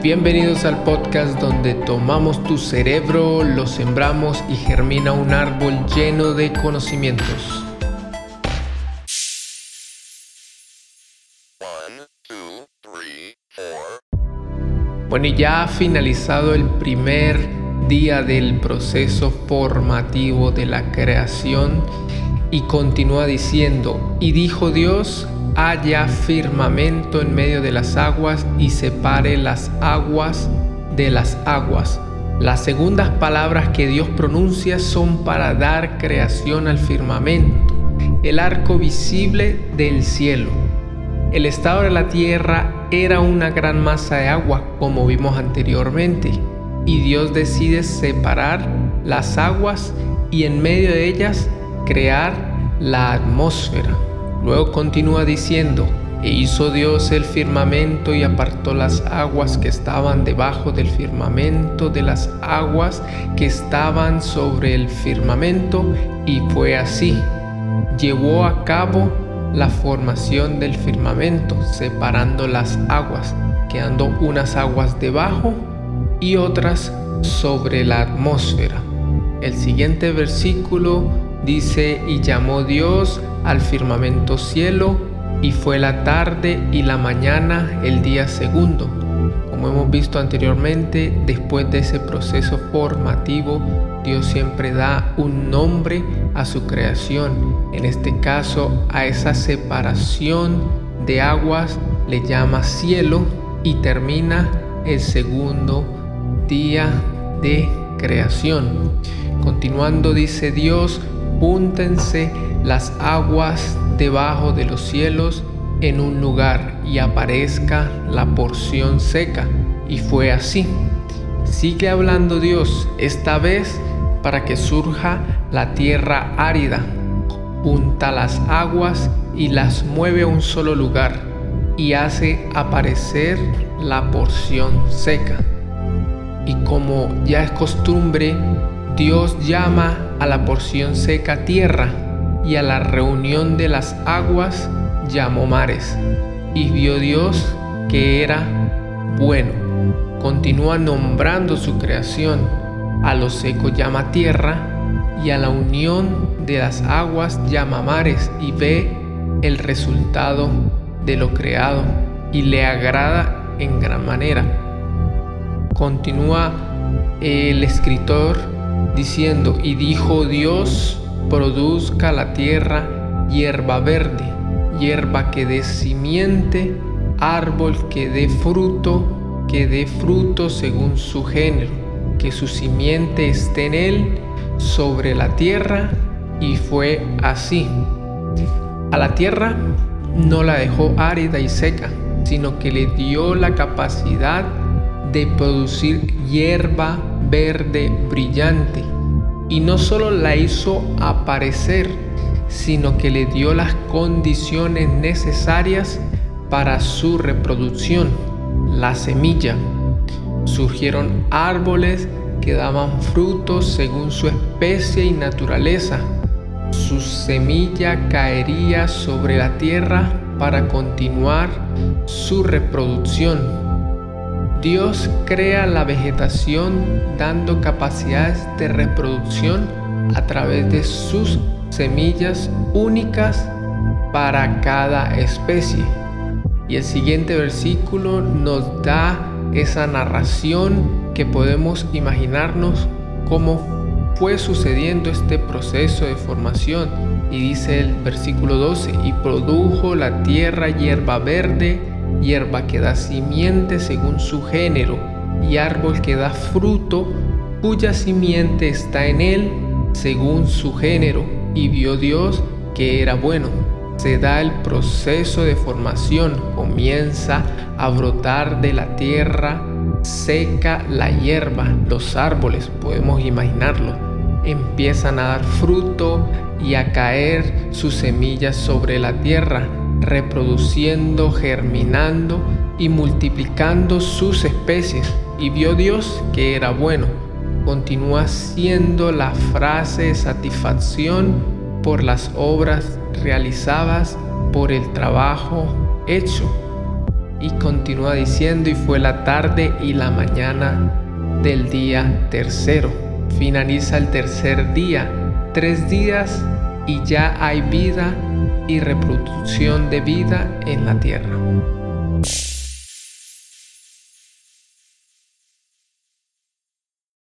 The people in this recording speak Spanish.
Bienvenidos al podcast donde tomamos tu cerebro, lo sembramos y germina un árbol lleno de conocimientos. Bueno, y ya ha finalizado el primer día del proceso formativo de la creación y continúa diciendo, y dijo Dios, haya firmamento en medio de las aguas y separe las aguas de las aguas. Las segundas palabras que Dios pronuncia son para dar creación al firmamento, el arco visible del cielo. El estado de la tierra era una gran masa de agua, como vimos anteriormente, y Dios decide separar las aguas y en medio de ellas crear la atmósfera. Luego continúa diciendo, e hizo Dios el firmamento y apartó las aguas que estaban debajo del firmamento de las aguas que estaban sobre el firmamento, y fue así. Llevó a cabo la formación del firmamento, separando las aguas, quedando unas aguas debajo y otras sobre la atmósfera. El siguiente versículo dice, y llamó Dios al firmamento cielo, y fue la tarde y la mañana el día segundo. Como hemos visto anteriormente, después de ese proceso formativo, Dios siempre da un nombre a su creación. En este caso, a esa separación de aguas le llama cielo y termina el segundo día de creación. Continuando dice Dios, Púntense las aguas debajo de los cielos en un lugar y aparezca la porción seca. Y fue así. Sigue hablando Dios, esta vez para que surja la tierra árida. Junta las aguas y las mueve a un solo lugar y hace aparecer la porción seca. Y como ya es costumbre, Dios llama a la porción seca tierra y a la reunión de las aguas llamó mares. Y vio Dios que era bueno. Continúa nombrando su creación. A lo seco llama tierra y a la unión de las aguas llama mares y ve el resultado de lo creado y le agrada en gran manera. Continúa el escritor diciendo, y dijo Dios, produzca la tierra hierba verde, hierba que dé simiente, árbol que dé fruto, que dé fruto según su género, que su simiente esté en él sobre la tierra, y fue así. A la tierra no la dejó árida y seca, sino que le dio la capacidad de producir hierba verde brillante y no solo la hizo aparecer, sino que le dio las condiciones necesarias para su reproducción, la semilla. Surgieron árboles que daban frutos según su especie y naturaleza. Su semilla caería sobre la tierra para continuar su reproducción Dios crea la vegetación dando capacidades de reproducción a través de sus semillas únicas para cada especie. Y el siguiente versículo nos da esa narración que podemos imaginarnos cómo fue sucediendo este proceso de formación. Y dice el versículo 12, y produjo la tierra hierba verde, hierba que da simiente según su género, y árbol que da fruto, cuya simiente está en él según su género, y vio Dios que era bueno. Se da el proceso de formación, comienza a brotar de la tierra seca la hierba, los árboles, podemos imaginarlo, empiezan a dar fruto y a caer sus semillas sobre la tierra reproduciendo, germinando y multiplicando sus especies. Y vio Dios que era bueno. Continúa siendo la frase satisfacción por las obras realizadas, por el trabajo hecho. Y continúa diciendo, y fue la tarde y la mañana del día tercero. Finaliza el tercer día, tres días y ya hay vida y reproducción de vida en la tierra.